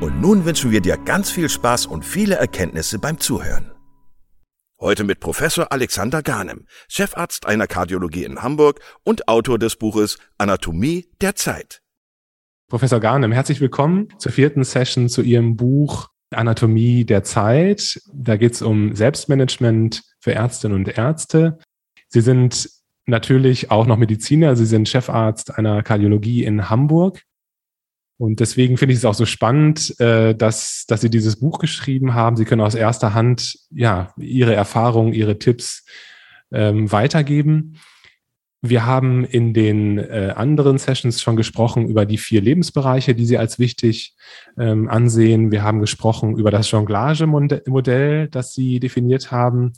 und nun wünschen wir dir ganz viel Spaß und viele Erkenntnisse beim Zuhören. Heute mit Professor Alexander Garnem, Chefarzt einer Kardiologie in Hamburg und Autor des Buches Anatomie der Zeit. Professor Garnem, herzlich willkommen zur vierten Session zu Ihrem Buch Anatomie der Zeit. Da geht es um Selbstmanagement für Ärztinnen und Ärzte. Sie sind natürlich auch noch Mediziner. Sie sind Chefarzt einer Kardiologie in Hamburg. Und deswegen finde ich es auch so spannend, äh, dass, dass Sie dieses Buch geschrieben haben. Sie können aus erster Hand ja Ihre Erfahrungen, Ihre Tipps ähm, weitergeben. Wir haben in den äh, anderen Sessions schon gesprochen über die vier Lebensbereiche, die Sie als wichtig ähm, ansehen. Wir haben gesprochen über das Jonglage-Modell, das Sie definiert haben.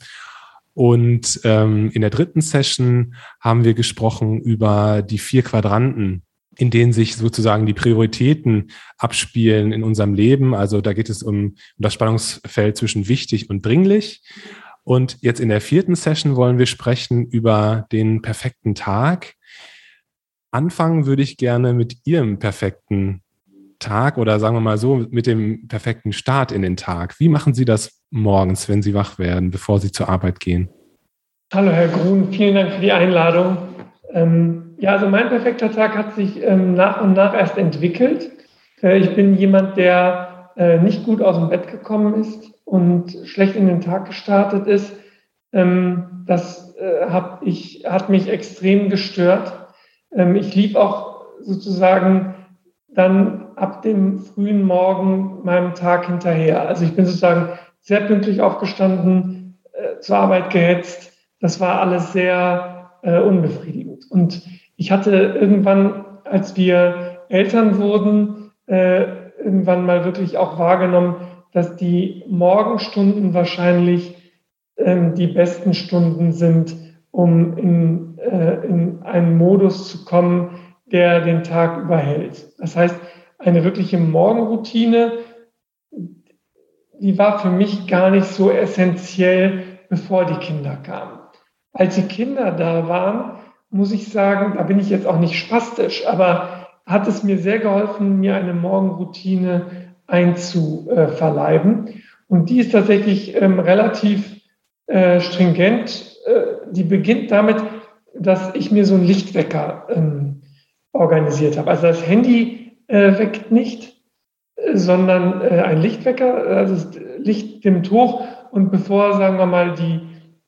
Und ähm, in der dritten Session haben wir gesprochen über die vier Quadranten, in denen sich sozusagen die Prioritäten abspielen in unserem Leben. Also da geht es um, das Spannungsfeld zwischen wichtig und dringlich. Und jetzt in der vierten Session wollen wir sprechen über den perfekten Tag. Anfangen würde ich gerne mit Ihrem perfekten Tag oder sagen wir mal so, mit dem perfekten Start in den Tag. Wie machen Sie das morgens, wenn Sie wach werden, bevor Sie zur Arbeit gehen? Hallo, Herr Grun, vielen Dank für die Einladung. Ähm, ja, also mein perfekter Tag hat sich ähm, nach und nach erst entwickelt. Äh, ich bin jemand, der äh, nicht gut aus dem Bett gekommen ist und schlecht in den Tag gestartet ist. Ähm, das äh, hat, ich, hat mich extrem gestört. Ähm, ich lief auch sozusagen dann ab dem frühen Morgen meinem Tag hinterher. Also ich bin sozusagen sehr pünktlich aufgestanden, äh, zur Arbeit gehetzt. Das war alles sehr äh, unbefriedigend. Und ich hatte irgendwann, als wir Eltern wurden, äh, irgendwann mal wirklich auch wahrgenommen, dass die Morgenstunden wahrscheinlich ähm, die besten Stunden sind, um in, äh, in einen Modus zu kommen, der den Tag überhält. Das heißt, eine wirkliche Morgenroutine, die war für mich gar nicht so essentiell, bevor die Kinder kamen. Als die Kinder da waren, muss ich sagen, da bin ich jetzt auch nicht spastisch, aber hat es mir sehr geholfen, mir eine Morgenroutine einzuverleiben. Und die ist tatsächlich ähm, relativ äh, stringent. Äh, die beginnt damit, dass ich mir so einen Lichtwecker ähm, organisiert habe. Also das Handy äh, weckt nicht, sondern äh, ein Lichtwecker, also das Licht dimmt hoch und bevor, sagen wir mal, die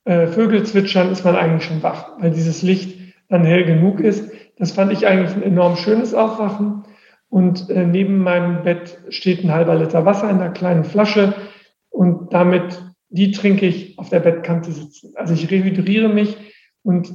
äh, Vögel zwitschern, ist man eigentlich schon wach, weil dieses Licht dann hell genug ist. Das fand ich eigentlich ein enorm schönes Aufwachen. Und äh, neben meinem Bett steht ein halber Liter Wasser in einer kleinen Flasche und damit, die trinke ich auf der Bettkante sitzen. Also ich rehydriere mich und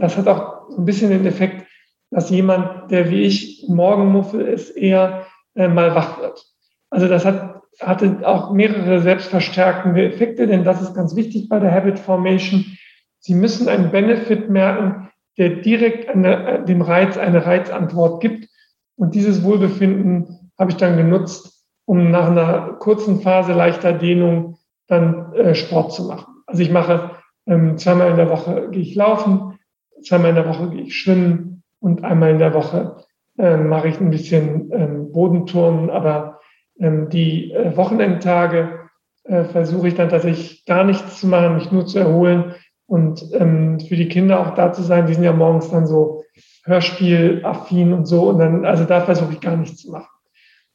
das hat auch ein bisschen den Effekt, dass jemand, der wie ich Morgenmuffel ist, eher äh, mal wach wird. Also das hat, hatte auch mehrere selbstverstärkende Effekte, denn das ist ganz wichtig bei der Habit Formation. Sie müssen einen Benefit merken, der direkt eine, dem Reiz eine Reizantwort gibt. Und dieses Wohlbefinden habe ich dann genutzt, um nach einer kurzen Phase leichter Dehnung dann äh, Sport zu machen. Also ich mache ähm, zweimal in der Woche gehe ich laufen, zweimal in der Woche gehe ich schwimmen und einmal in der Woche äh, mache ich ein bisschen ähm, Bodenturnen, aber ähm, die äh, Wochenendtage äh, versuche ich dann tatsächlich gar nichts zu machen, mich nur zu erholen und ähm, für die Kinder auch da zu sein. Die sind ja morgens dann so Hörspielaffin und so und dann, also da versuche ich gar nichts zu machen.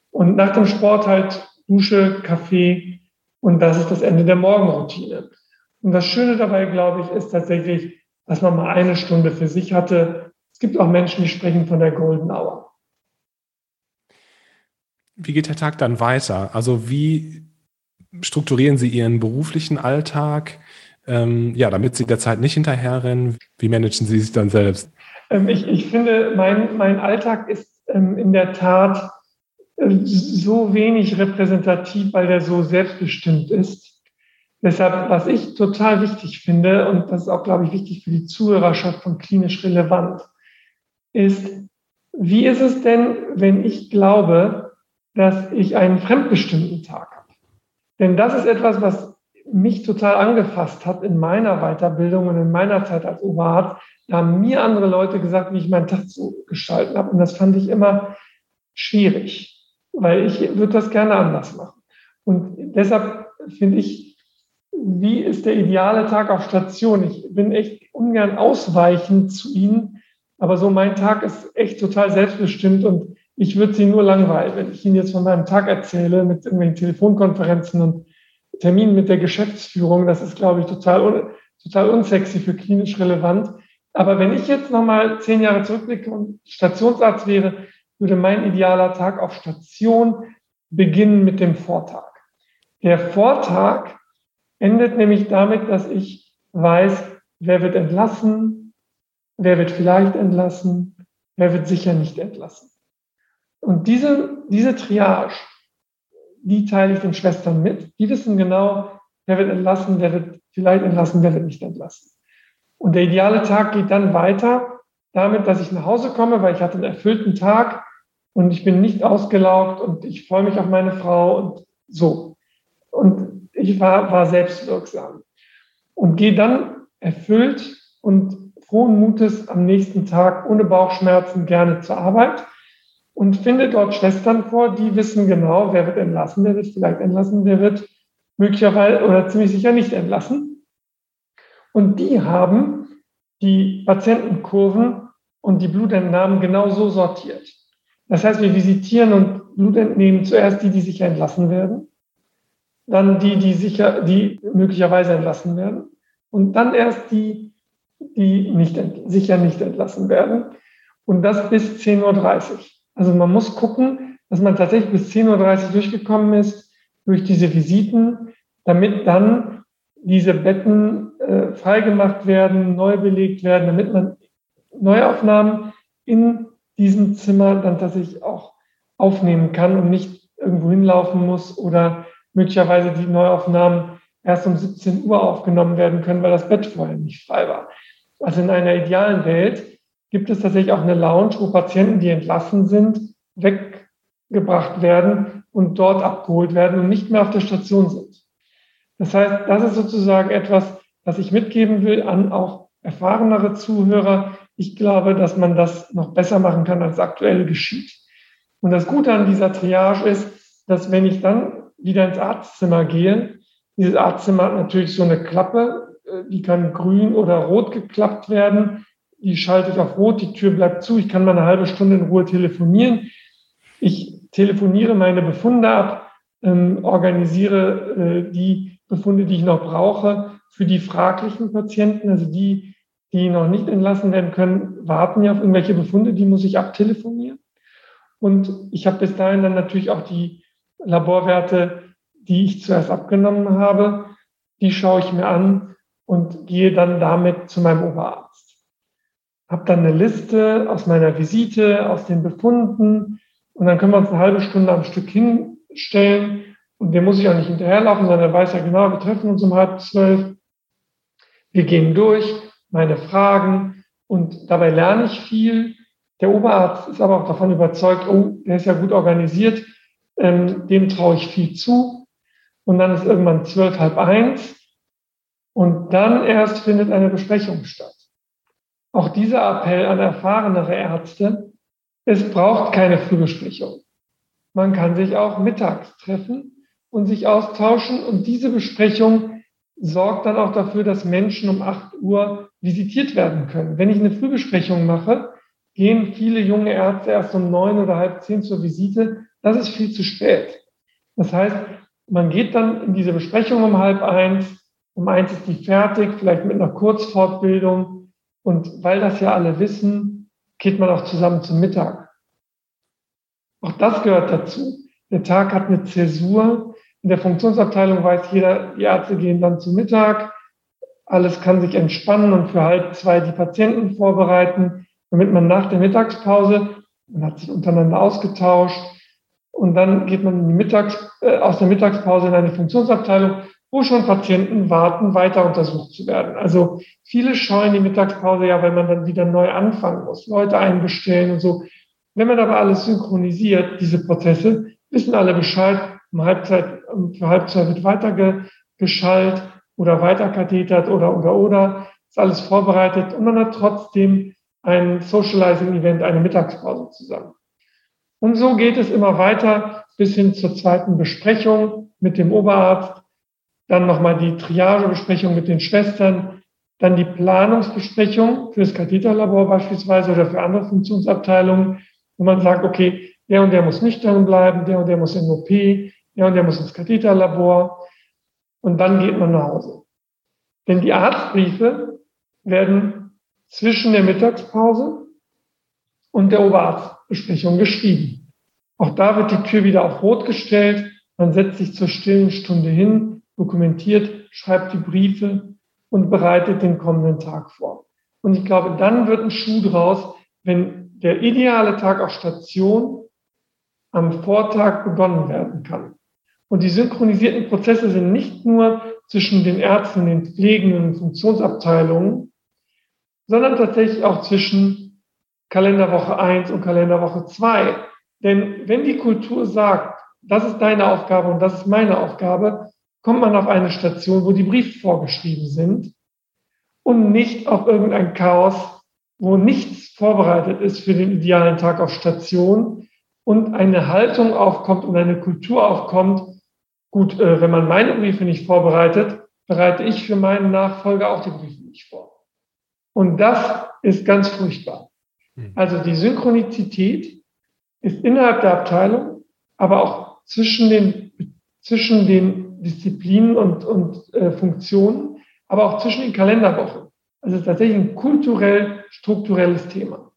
Und nach dem Sport halt Dusche, Kaffee und das ist das Ende der Morgenroutine. Und das Schöne dabei, glaube ich, ist tatsächlich, dass man mal eine Stunde für sich hatte. Es gibt auch Menschen, die sprechen von der Golden Hour. Wie geht der Tag dann weiter? Also wie strukturieren Sie Ihren beruflichen Alltag? Ähm, ja, damit Sie der Zeit nicht hinterherrennen. Wie managen Sie sich dann selbst? Ähm, ich, ich, finde, mein, mein Alltag ist ähm, in der Tat äh, so wenig repräsentativ, weil der so selbstbestimmt ist. Deshalb, was ich total wichtig finde, und das ist auch, glaube ich, wichtig für die Zuhörerschaft von klinisch relevant, ist, wie ist es denn, wenn ich glaube, dass ich einen fremdbestimmten Tag habe? Denn das ist etwas, was mich total angefasst hat in meiner Weiterbildung und in meiner Zeit als Oberarzt. Da haben mir andere Leute gesagt, wie ich meinen Tag zu gestalten habe. Und das fand ich immer schwierig, weil ich würde das gerne anders machen. Und deshalb finde ich, wie ist der ideale Tag auf Station? Ich bin echt ungern ausweichend zu Ihnen, aber so mein Tag ist echt total selbstbestimmt und ich würde Sie nur langweilen, wenn ich Ihnen jetzt von meinem Tag erzähle mit irgendwelchen Telefonkonferenzen und Termin mit der Geschäftsführung, das ist, glaube ich, total, total unsexy für klinisch relevant. Aber wenn ich jetzt nochmal zehn Jahre zurückblicke und Stationsarzt wäre, würde mein idealer Tag auf Station beginnen mit dem Vortag. Der Vortag endet nämlich damit, dass ich weiß, wer wird entlassen, wer wird vielleicht entlassen, wer wird sicher nicht entlassen. Und diese, diese Triage, die teile ich den Schwestern mit. Die wissen genau, wer wird entlassen, wer wird vielleicht entlassen, wer wird nicht entlassen. Und der ideale Tag geht dann weiter damit, dass ich nach Hause komme, weil ich hatte einen erfüllten Tag und ich bin nicht ausgelaugt und ich freue mich auf meine Frau und so. Und ich war, war selbstwirksam und gehe dann erfüllt und frohen Mutes am nächsten Tag ohne Bauchschmerzen gerne zur Arbeit und finde dort Schwestern vor, die wissen genau, wer wird entlassen, wer wird vielleicht entlassen, wer wird möglicherweise oder ziemlich sicher nicht entlassen. Und die haben die Patientenkurven und die Blutentnahmen genau so sortiert. Das heißt, wir visitieren und Blut entnehmen zuerst die, die sicher entlassen werden, dann die, die sicher, die möglicherweise entlassen werden und dann erst die, die nicht, sicher nicht entlassen werden. Und das bis 10.30 Uhr. Also man muss gucken, dass man tatsächlich bis 10.30 Uhr durchgekommen ist durch diese Visiten, damit dann diese Betten äh, freigemacht werden, neu belegt werden, damit man Neuaufnahmen in diesem Zimmer dann tatsächlich auch aufnehmen kann und nicht irgendwo hinlaufen muss oder möglicherweise die Neuaufnahmen erst um 17 Uhr aufgenommen werden können, weil das Bett vorher nicht frei war. Also in einer idealen Welt gibt es tatsächlich auch eine Lounge, wo Patienten, die entlassen sind, weggebracht werden und dort abgeholt werden und nicht mehr auf der Station sind. Das heißt, das ist sozusagen etwas, was ich mitgeben will an auch erfahrenere Zuhörer. Ich glaube, dass man das noch besser machen kann, als aktuell geschieht. Und das Gute an dieser Triage ist, dass wenn ich dann wieder ins Arztzimmer gehe, dieses Arztzimmer hat natürlich so eine Klappe, äh, die kann grün oder rot geklappt werden die schalte ich auf Rot, die Tür bleibt zu, ich kann mal eine halbe Stunde in Ruhe telefonieren. Ich telefoniere meine Befunde ab, ähm, organisiere äh, die Befunde, die ich noch brauche für die fraglichen Patienten, also die, die noch nicht entlassen werden können, warten ja auf irgendwelche Befunde, die muss ich abtelefonieren. Und ich habe bis dahin dann natürlich auch die Laborwerte, die ich zuerst abgenommen habe, die schaue ich mir an und gehe dann damit zu meinem Oberarzt habe dann eine Liste aus meiner Visite, aus den Befunden und dann können wir uns eine halbe Stunde am Stück hinstellen und dem muss ich auch nicht hinterherlaufen, sondern er weiß ja genau, wir treffen uns um halb zwölf. Wir gehen durch, meine Fragen und dabei lerne ich viel. Der Oberarzt ist aber auch davon überzeugt, oh, der ist ja gut organisiert, ähm, dem traue ich viel zu. Und dann ist irgendwann zwölf, halb eins und dann erst findet eine Besprechung statt. Auch dieser Appell an erfahrenere Ärzte, es braucht keine Frühbesprechung. Man kann sich auch mittags treffen und sich austauschen und diese Besprechung sorgt dann auch dafür, dass Menschen um 8 Uhr visitiert werden können. Wenn ich eine Frühbesprechung mache, gehen viele junge Ärzte erst um neun oder halb zehn zur Visite. Das ist viel zu spät. Das heißt, man geht dann in diese Besprechung um halb eins, um eins ist die fertig, vielleicht mit einer Kurzfortbildung. Und weil das ja alle wissen, geht man auch zusammen zum Mittag. Auch das gehört dazu. Der Tag hat eine Zäsur. In der Funktionsabteilung weiß jeder, die Ärzte gehen dann zum Mittag. Alles kann sich entspannen und für halb zwei die Patienten vorbereiten, damit man nach der Mittagspause, man hat sich untereinander ausgetauscht und dann geht man Mittags, äh, aus der Mittagspause in eine Funktionsabteilung, wo schon Patienten warten, weiter untersucht zu werden. Also viele scheuen die Mittagspause ja, weil man dann wieder neu anfangen muss, Leute einbestellen und so. Wenn man aber alles synchronisiert, diese Prozesse, wissen alle Bescheid, um Halbzeit, für Halbzeit wird weitergeschaltet oder weiterkathetert oder, oder, oder. Ist alles vorbereitet und man hat trotzdem ein Socializing-Event, eine Mittagspause zusammen. Und so geht es immer weiter bis hin zur zweiten Besprechung mit dem Oberarzt, dann nochmal die Triagebesprechung mit den Schwestern, dann die Planungsbesprechung für das Katheterlabor beispielsweise oder für andere Funktionsabteilungen, wo man sagt, okay, der und der muss nüchtern bleiben, der und der muss in OP, der und der muss ins Katheterlabor und dann geht man nach Hause. Denn die Arztbriefe werden zwischen der Mittagspause und der Oberarztbesprechung geschrieben. Auch da wird die Tür wieder auf Rot gestellt. Man setzt sich zur stillen Stunde hin, dokumentiert, schreibt die Briefe und bereitet den kommenden Tag vor. Und ich glaube, dann wird ein Schuh draus, wenn der ideale Tag auf Station am Vortag begonnen werden kann. Und die synchronisierten Prozesse sind nicht nur zwischen den Ärzten, den pflegenden und Funktionsabteilungen, sondern tatsächlich auch zwischen Kalenderwoche 1 und Kalenderwoche 2. Denn wenn die Kultur sagt, das ist deine Aufgabe und das ist meine Aufgabe, kommt man auf eine Station, wo die Briefe vorgeschrieben sind und nicht auf irgendein Chaos, wo nichts vorbereitet ist für den idealen Tag auf Station und eine Haltung aufkommt und eine Kultur aufkommt, Gut, äh, wenn man meine Briefe nicht vorbereitet, bereite ich für meinen Nachfolger auch die Briefe nicht vor. Und das ist ganz furchtbar. Hm. Also die Synchronizität ist innerhalb der Abteilung, aber auch zwischen den, zwischen den Disziplinen und, und äh, Funktionen, aber auch zwischen den Kalenderwochen. Also tatsächlich ein kulturell strukturelles Thema.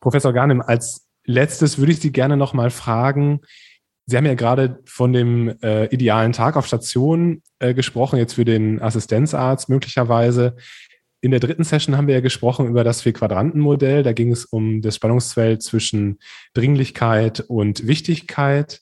Professor Garnim, als letztes würde ich Sie gerne noch mal fragen, Sie haben ja gerade von dem äh, idealen Tag auf Station äh, gesprochen, jetzt für den Assistenzarzt möglicherweise. In der dritten Session haben wir ja gesprochen über das Vier-Quadranten-Modell. Da ging es um das Spannungsfeld zwischen Dringlichkeit und Wichtigkeit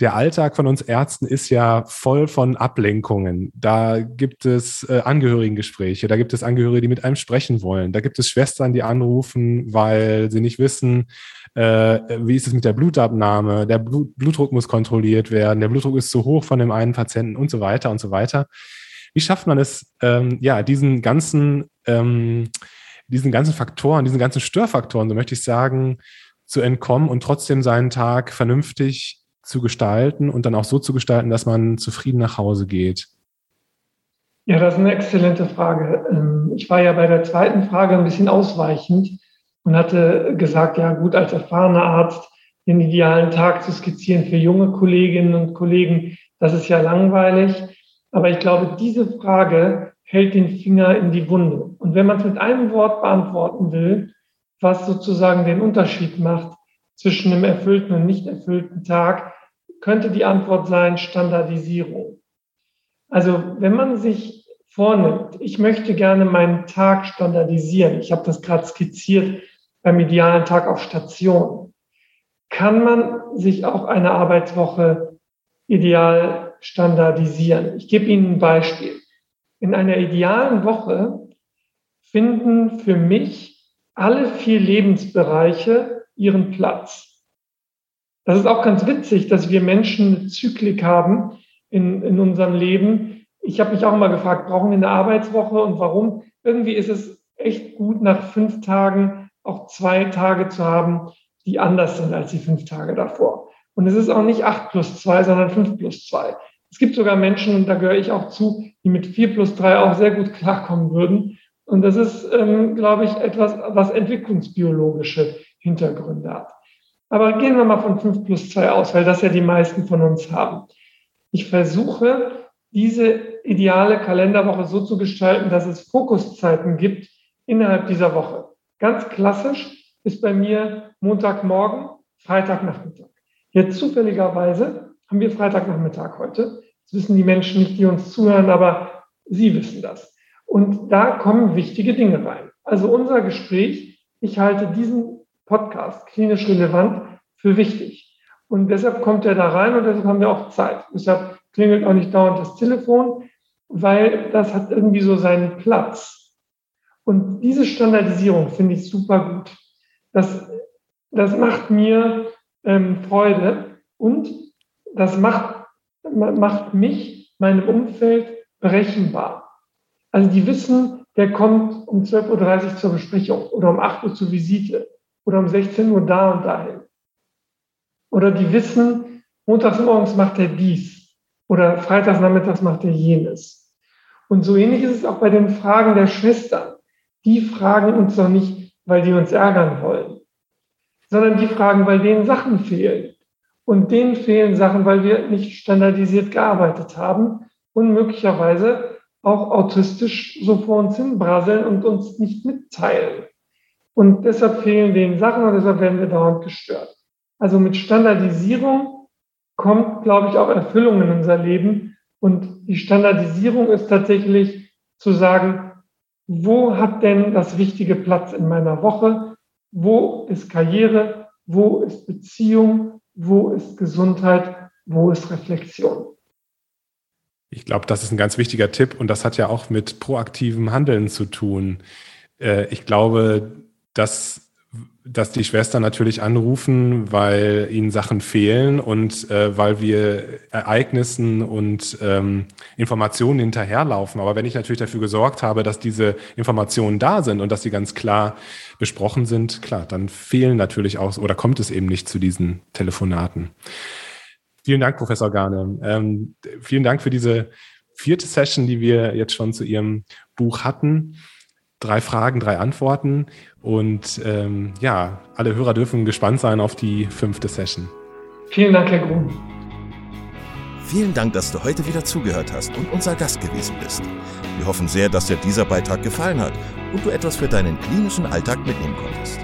der Alltag von uns Ärzten ist ja voll von Ablenkungen. Da gibt es äh, Angehörigengespräche, da gibt es Angehörige, die mit einem sprechen wollen, da gibt es Schwestern, die anrufen, weil sie nicht wissen, äh, wie ist es mit der Blutabnahme, der Blut, Blutdruck muss kontrolliert werden, der Blutdruck ist zu hoch von dem einen Patienten und so weiter und so weiter. Wie schafft man es, ähm, ja, diesen ganzen, ähm, diesen ganzen Faktoren, diesen ganzen Störfaktoren, so möchte ich sagen, zu entkommen und trotzdem seinen Tag vernünftig zu gestalten und dann auch so zu gestalten, dass man zufrieden nach Hause geht? Ja, das ist eine exzellente Frage. Ähm, ich war ja bei der zweiten Frage ein bisschen ausweichend und hatte gesagt, ja gut, als erfahrener Arzt den idealen Tag zu skizzieren für junge Kolleginnen und Kollegen, das ist ja langweilig. Aber ich glaube, diese Frage hält den Finger in die Wunde. Und wenn man es mit einem Wort beantworten will, was sozusagen den Unterschied macht zwischen einem erfüllten und nicht erfüllten Tag, könnte die Antwort sein Standardisierung. Also wenn man sich vornimmt, ich möchte gerne meinen Tag standardisieren, ich habe das gerade skizziert beim idealen Tag auf Station, kann man sich auch eine Arbeitswoche ideal standardisieren. Ich gebe Ihnen ein Beispiel. In einer idealen Woche finden für mich alle vier Lebensbereiche ihren Platz. Das ist auch ganz witzig, dass wir Menschen eine Zyklik haben in, in unserem Leben. Ich habe mich auch mal gefragt, brauchen wir eine Arbeitswoche und warum? Irgendwie ist es echt gut, nach fünf Tagen auch zwei Tage zu haben, die anders sind als die fünf Tage davor. Und es ist auch nicht acht plus zwei, sondern fünf plus zwei. Es gibt sogar Menschen, und da gehöre ich auch zu, die mit vier plus drei auch sehr gut klarkommen würden. Und das ist, ähm, glaube ich, etwas, was entwicklungsbiologische Hintergründe hat. Aber gehen wir mal von fünf plus zwei aus, weil das ja die meisten von uns haben. Ich versuche, diese ideale Kalenderwoche so zu gestalten, dass es Fokuszeiten gibt innerhalb dieser Woche. Ganz klassisch ist bei mir Montagmorgen, Freitagnachmittag. Jetzt zufälligerweise haben wir Freitagnachmittag heute. Das wissen die Menschen nicht, die uns zuhören, aber Sie wissen das. Und da kommen wichtige Dinge rein. Also unser Gespräch, ich halte diesen Podcast klinisch relevant für wichtig. Und deshalb kommt er da rein und deshalb haben wir auch Zeit. Deshalb klingelt auch nicht dauernd das Telefon, weil das hat irgendwie so seinen Platz. Und diese Standardisierung finde ich super gut. Das, das macht mir ähm, Freude und das macht, macht mich, meinem Umfeld berechenbar. Also die wissen, der kommt um 12.30 Uhr zur Besprechung oder um 8 Uhr zur Visite oder um 16 Uhr da und dahin. Oder die wissen, montags morgens macht er dies oder freitags nachmittags macht er jenes. Und so ähnlich ist es auch bei den Fragen der Schwestern. Die fragen uns doch nicht, weil die uns ärgern wollen, sondern die fragen, weil denen Sachen fehlen. Und denen fehlen Sachen, weil wir nicht standardisiert gearbeitet haben und möglicherweise auch autistisch so vor uns hin braseln und uns nicht mitteilen. Und deshalb fehlen denen Sachen und deshalb werden wir dauernd gestört. Also mit Standardisierung kommt, glaube ich, auch Erfüllung in unser Leben. Und die Standardisierung ist tatsächlich zu sagen, wo hat denn das wichtige Platz in meiner Woche? Wo ist Karriere? Wo ist Beziehung? Wo ist Gesundheit? Wo ist Reflexion? Ich glaube, das ist ein ganz wichtiger Tipp und das hat ja auch mit proaktivem Handeln zu tun. Äh, ich glaube, dass dass die Schwestern natürlich anrufen, weil ihnen Sachen fehlen und äh, weil wir Ereignissen und ähm, Informationen hinterherlaufen. Aber wenn ich natürlich dafür gesorgt habe, dass diese Informationen da sind und dass sie ganz klar besprochen sind, klar, dann fehlen natürlich auch oder kommt es eben nicht zu diesen Telefonaten. Vielen Dank, Professor Garne. Ähm, vielen Dank für diese vierte Session, die wir jetzt schon zu Ihrem Buch hatten drei Fragen, drei Antworten. Und ähm, ja, alle Hörer dürfen gespannt sein auf die fünfte Session. Vielen Dank, Herr Grun. Vielen Dank, dass du heute wieder zugehört hast und unser Gast gewesen bist. Wir hoffen sehr, dass dir dieser Beitrag gefallen hat und du etwas für deinen klinischen Alltag mitnehmen konntest.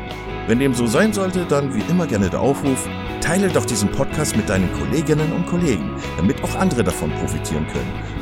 Wenn dem so sein sollte, dann wie immer gerne der Aufruf, teile doch diesen Podcast mit deinen Kolleginnen und Kollegen, damit auch andere davon profitieren können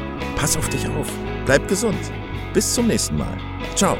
Pass auf dich auf. Bleib gesund. Bis zum nächsten Mal. Ciao.